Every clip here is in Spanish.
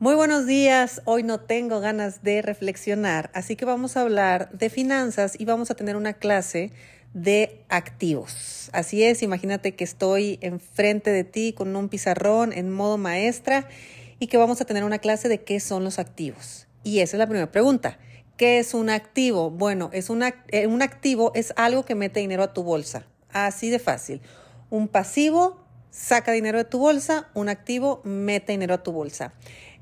Muy buenos días, hoy no tengo ganas de reflexionar, así que vamos a hablar de finanzas y vamos a tener una clase de activos. Así es, imagínate que estoy enfrente de ti con un pizarrón en modo maestra y que vamos a tener una clase de qué son los activos. Y esa es la primera pregunta. ¿Qué es un activo? Bueno, es eh, un activo es algo que mete dinero a tu bolsa. Así de fácil. Un pasivo saca dinero de tu bolsa, un activo mete dinero a tu bolsa.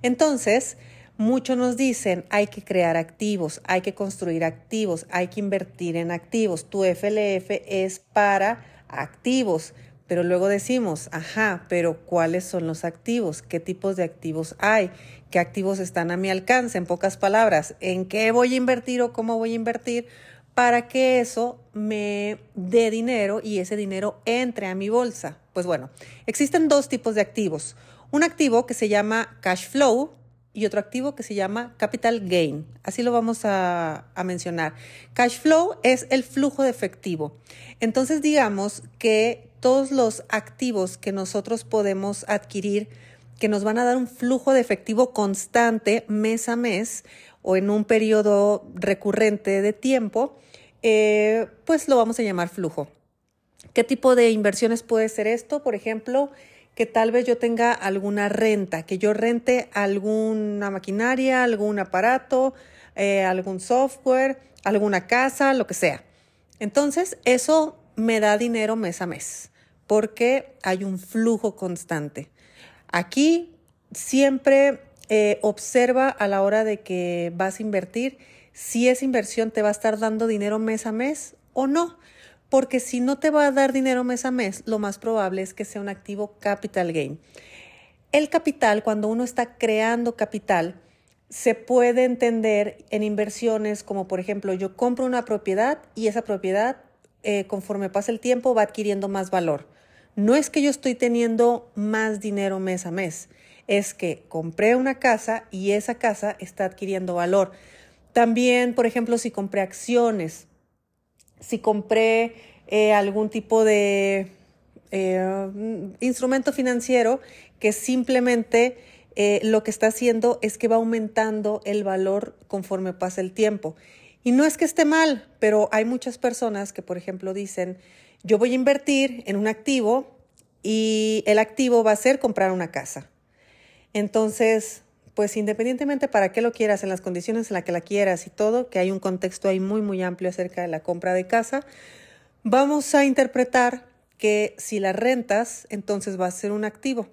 Entonces, muchos nos dicen, hay que crear activos, hay que construir activos, hay que invertir en activos. Tu FLF es para activos. Pero luego decimos, ajá, pero ¿cuáles son los activos? ¿Qué tipos de activos hay? ¿Qué activos están a mi alcance? En pocas palabras, ¿en qué voy a invertir o cómo voy a invertir para que eso me dé dinero y ese dinero entre a mi bolsa? Pues bueno, existen dos tipos de activos un activo que se llama cash flow y otro activo que se llama capital gain. Así lo vamos a, mencionar. Cash flow es el flujo de efectivo. Entonces digamos que todos los activos que nosotros podemos adquirir, que nos van a dar un flujo de efectivo constante mes a mes o en un periodo recurrente de tiempo, eh, pues lo vamos a llamar flujo. ¿Qué tipo de inversiones puede ser esto? Por ejemplo, que tal vez yo tenga alguna renta, que yo rente alguna maquinaria, algún aparato, eh, algún software, alguna casa, lo que sea. Entonces, eso me da dinero mes a mes, porque hay un flujo constante. Aquí siempre eh, observa a la hora de que vas a invertir si esa inversión te va a estar dando dinero mes a mes o no porque si no te va a dar dinero mes a mes, lo más probable es que sea un activo capital gain. El capital, cuando uno está creando capital, se puede entender en inversiones como por ejemplo yo compro una propiedad y esa propiedad eh, conforme pasa el tiempo va adquiriendo más valor. No es que yo estoy teniendo más dinero mes a mes, es que compré una casa y esa casa está adquiriendo valor. También, por ejemplo, si compré acciones, si compré eh, algún tipo de eh, instrumento financiero que simplemente eh, lo que está haciendo es que va aumentando el valor conforme pasa el tiempo. Y no es que esté mal, pero hay muchas personas que, por ejemplo, dicen, yo voy a invertir en un activo y el activo va a ser comprar una casa. Entonces, pues independientemente para qué lo quieras, en las condiciones en las que la quieras y todo, que hay un contexto ahí muy, muy amplio acerca de la compra de casa, vamos a interpretar que si la rentas, entonces va a ser un activo.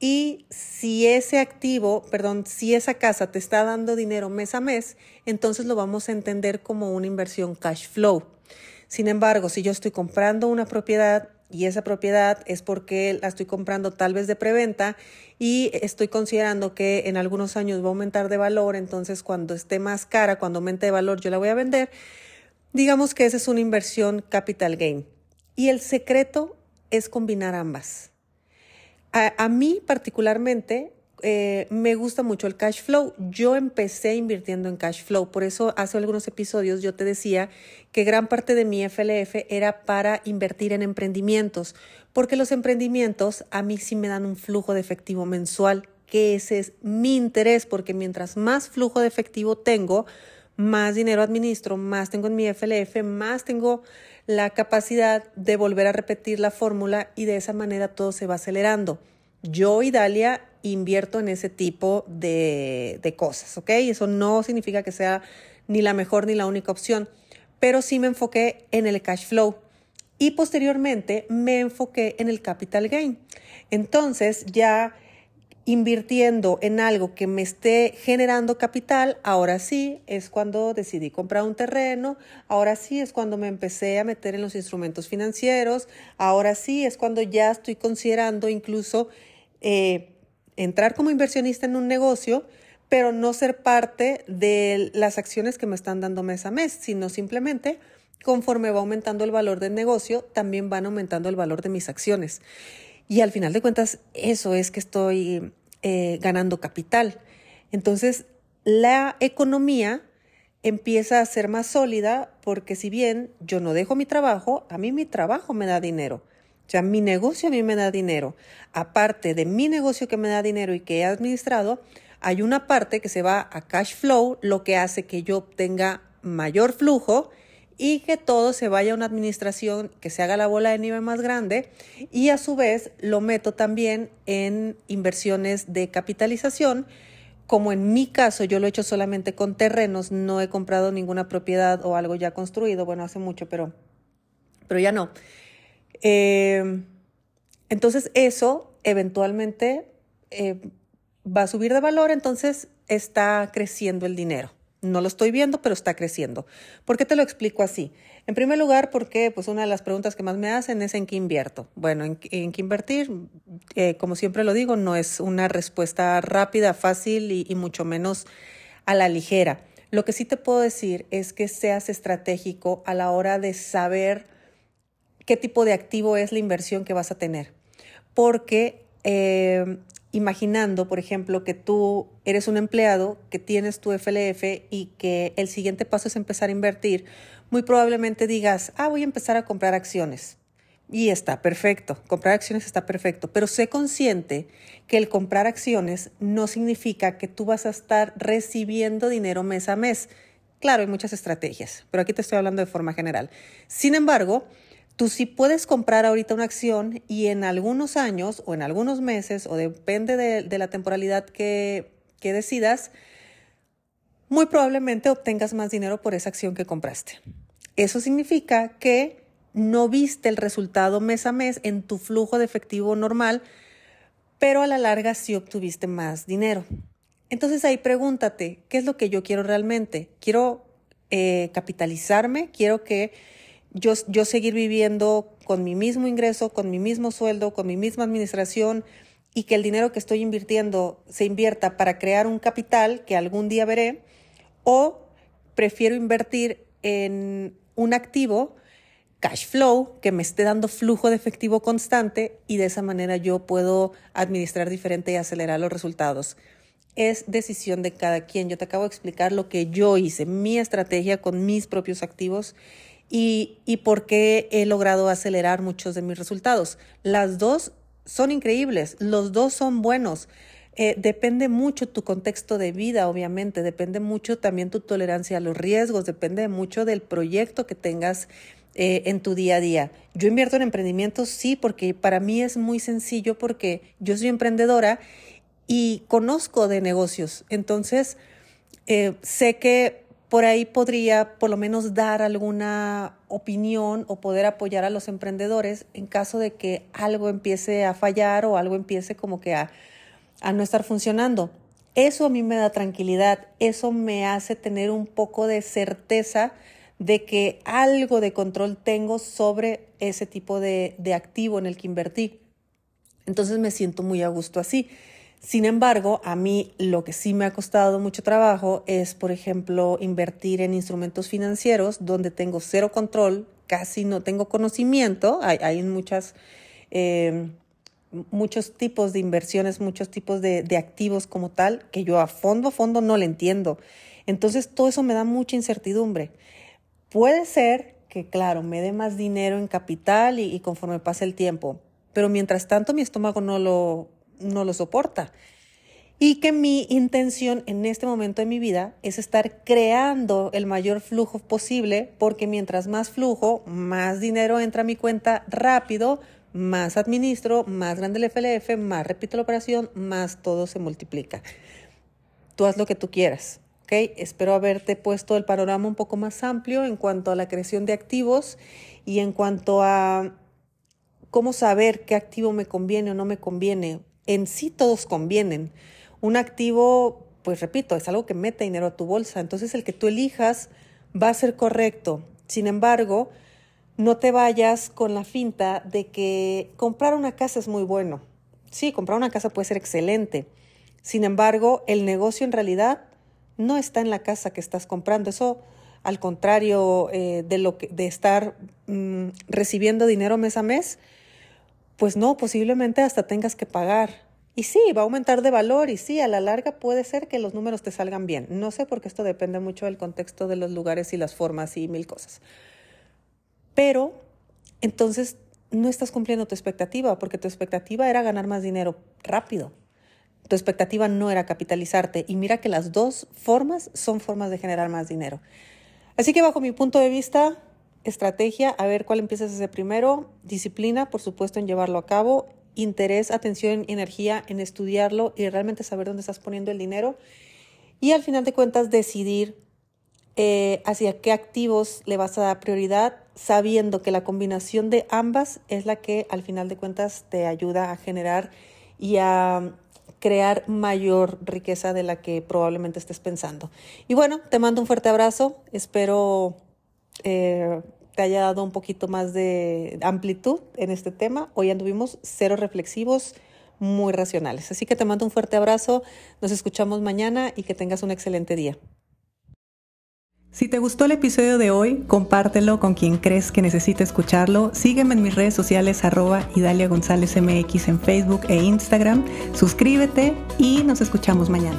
Y si ese activo, perdón, si esa casa te está dando dinero mes a mes, entonces lo vamos a entender como una inversión cash flow. Sin embargo, si yo estoy comprando una propiedad y esa propiedad es porque la estoy comprando tal vez de preventa y estoy considerando que en algunos años va a aumentar de valor, entonces cuando esté más cara, cuando aumente de valor, yo la voy a vender. Digamos que esa es una inversión capital gain. Y el secreto es combinar ambas. A, a mí particularmente eh, me gusta mucho el cash flow. Yo empecé invirtiendo en cash flow, por eso hace algunos episodios yo te decía que gran parte de mi FLF era para invertir en emprendimientos, porque los emprendimientos a mí sí me dan un flujo de efectivo mensual, que ese es mi interés, porque mientras más flujo de efectivo tengo, más dinero administro, más tengo en mi FLF, más tengo la capacidad de volver a repetir la fórmula y de esa manera todo se va acelerando. Yo y Dalia invierto en ese tipo de, cosas, ¿ok? Eso no significa que sea ni la mejor ni la única opción, pero sí me enfoqué en el cash flow y posteriormente me enfoqué en el capital gain. Entonces ya invirtiendo en algo que me esté generando capital, ahora sí es cuando decidí comprar un terreno, ahora sí es cuando me empecé a meter en los instrumentos financieros, ahora sí es cuando ya estoy considerando incluso eh, entrar como inversionista en un negocio, pero no ser parte de las acciones que me están dando mes a mes, sino simplemente conforme va aumentando el valor del negocio, también van aumentando el valor de mis acciones. Y al final de cuentas, eso es que estoy eh, ganando capital. Entonces, la economía empieza a ser más sólida porque si bien yo no dejo mi trabajo, a mí mi trabajo me da dinero. O sea, mi negocio a mí me da dinero. Aparte de mi negocio que me da dinero y que he administrado, Hay una parte que se va a cash flow, lo que hace que yo obtenga mayor flujo y que todo se vaya a una administración que se haga la bola de nieve más grande y a su vez lo meto también en inversiones de capitalización. Como en mi caso yo lo he hecho solamente con terrenos, no he comprado ninguna propiedad o algo ya construido, bueno, hace mucho, pero, pero ya no. Eh, entonces eso eventualmente eh, va a subir de valor, entonces está creciendo el dinero. No lo estoy viendo, pero está creciendo. ¿Por qué te lo explico así? En primer lugar, porque pues una de las preguntas que más me hacen es en qué invierto. Bueno, en, qué invertir, eh, como siempre lo digo, no es una respuesta rápida, fácil y mucho menos a la ligera. Lo que sí te puedo decir es que seas estratégico a la hora de saber qué tipo de activo es la inversión que vas a tener. Porque eh, imaginando, por ejemplo, que tú eres un empleado, que tienes tu FLF y que el siguiente paso es empezar a invertir, muy probablemente digas, ah, voy a empezar a comprar acciones. Y está perfecto, comprar acciones está perfecto, pero sé consciente que el comprar acciones no significa que tú vas a estar recibiendo dinero mes a mes. Claro, hay muchas estrategias, pero aquí te estoy hablando de forma general. Sin embargo, Tú sí puedes comprar ahorita una acción y en algunos años o en algunos meses, o depende de, la temporalidad que, que decidas, muy probablemente obtengas más dinero por esa acción que compraste. Eso significa que no viste el resultado mes a mes en tu flujo de efectivo normal, pero a la larga sí obtuviste más dinero. Entonces ahí pregúntate, ¿qué es lo que yo quiero realmente? ¿Quiero eh, capitalizarme? ¿Quiero que yo, yo seguir viviendo con mi mismo ingreso, con mi mismo sueldo, con mi misma administración y que el dinero que estoy invirtiendo se invierta para crear un capital que algún día veré, o prefiero invertir en un activo, cash flow, que me esté dando flujo de efectivo constante y de esa manera yo puedo administrar diferente y acelerar los resultados. Es decisión de cada quien. Yo te acabo de explicar lo que yo hice, mi estrategia con mis propios activos y, por qué he logrado acelerar muchos de mis resultados. Las dos son increíbles, los dos son buenos. Eh, depende mucho tu contexto de vida, obviamente, depende mucho también tu tolerancia a los riesgos, depende mucho del proyecto que tengas eh, en tu día a día. Yo invierto en emprendimientos, sí, porque para mí es muy sencillo porque yo soy emprendedora y conozco de negocios. Entonces, eh, sé que por ahí podría por lo menos dar alguna opinión o poder apoyar a los emprendedores en caso de que algo empiece a fallar o algo empiece como que a, no estar funcionando. Eso a mí me da tranquilidad, eso me hace tener un poco de certeza de que algo de control tengo sobre ese tipo de, de activo en el que invertí. Entonces me siento muy a gusto así. Sin embargo, a mí lo que sí me ha costado mucho trabajo es, por ejemplo, invertir en instrumentos financieros donde tengo cero control, casi no tengo conocimiento. Hay, muchas, em, muchos tipos de inversiones, muchos tipos de, activos como tal, que yo a fondo, a fondo no le entiendo. Entonces, todo eso me da mucha incertidumbre. Puede ser que, claro, me dé más dinero en capital y, y conforme pase el tiempo, pero mientras tanto mi estómago no lo no lo soporta. Y que mi intención en este momento de mi vida es estar creando el mayor flujo posible, porque mientras más flujo, más dinero entra a mi cuenta rápido, más administro, más grande el FLF, más repito la operación, más todo se multiplica. Tú haz lo que tú quieras. ¿ok? Espero haberte puesto el panorama un poco más amplio en cuanto a la creación de activos y en cuanto a cómo saber qué activo me conviene o no me conviene en sí todos convienen. Un activo, pues repito, es algo que mete dinero a tu bolsa, entonces el que tú elijas va a ser correcto. Sin embargo, no te vayas con la finta de que comprar una casa es muy bueno. Sí, comprar una casa puede ser excelente. Sin embargo, el negocio en realidad no está en la casa que estás comprando. Eso, al contrario eh, de, lo que, de estar mm, recibiendo dinero mes a mes, pues no, posiblemente hasta tengas que pagar. Y sí, va a aumentar de valor y sí, a la larga puede ser que los números te salgan bien. No sé porque esto depende mucho del contexto de los lugares y las formas y mil cosas. Pero entonces no estás cumpliendo tu expectativa porque tu expectativa era ganar más dinero rápido. tu expectativa no era capitalizarte. Y mira que las dos formas son formas de generar más dinero. Así que bajo mi punto de vista, estrategia, a ver cuál empiezas a hacer primero, disciplina, por supuesto, en llevarlo a cabo, interés, atención y energía en estudiarlo y realmente saber dónde estás poniendo el dinero. Y al final de cuentas, decidir eh, hacia qué activos le vas a dar prioridad, sabiendo que la combinación de ambas es la que al final de cuentas te ayuda a generar y a crear mayor riqueza de la que probablemente estés pensando. Y bueno, te mando un fuerte abrazo, espero eh, te haya dado un poquito más de amplitud en este tema. Hoy anduvimos cero reflexivos, muy racionales. Así que te mando un fuerte abrazo, nos escuchamos mañana y que tengas un excelente día. Si te gustó el episodio de hoy, compártelo con quien crees que necesite escucharlo. Sígueme en mis redes sociales arroba Idalia González MX en Facebook e Instagram. Suscríbete y nos escuchamos mañana.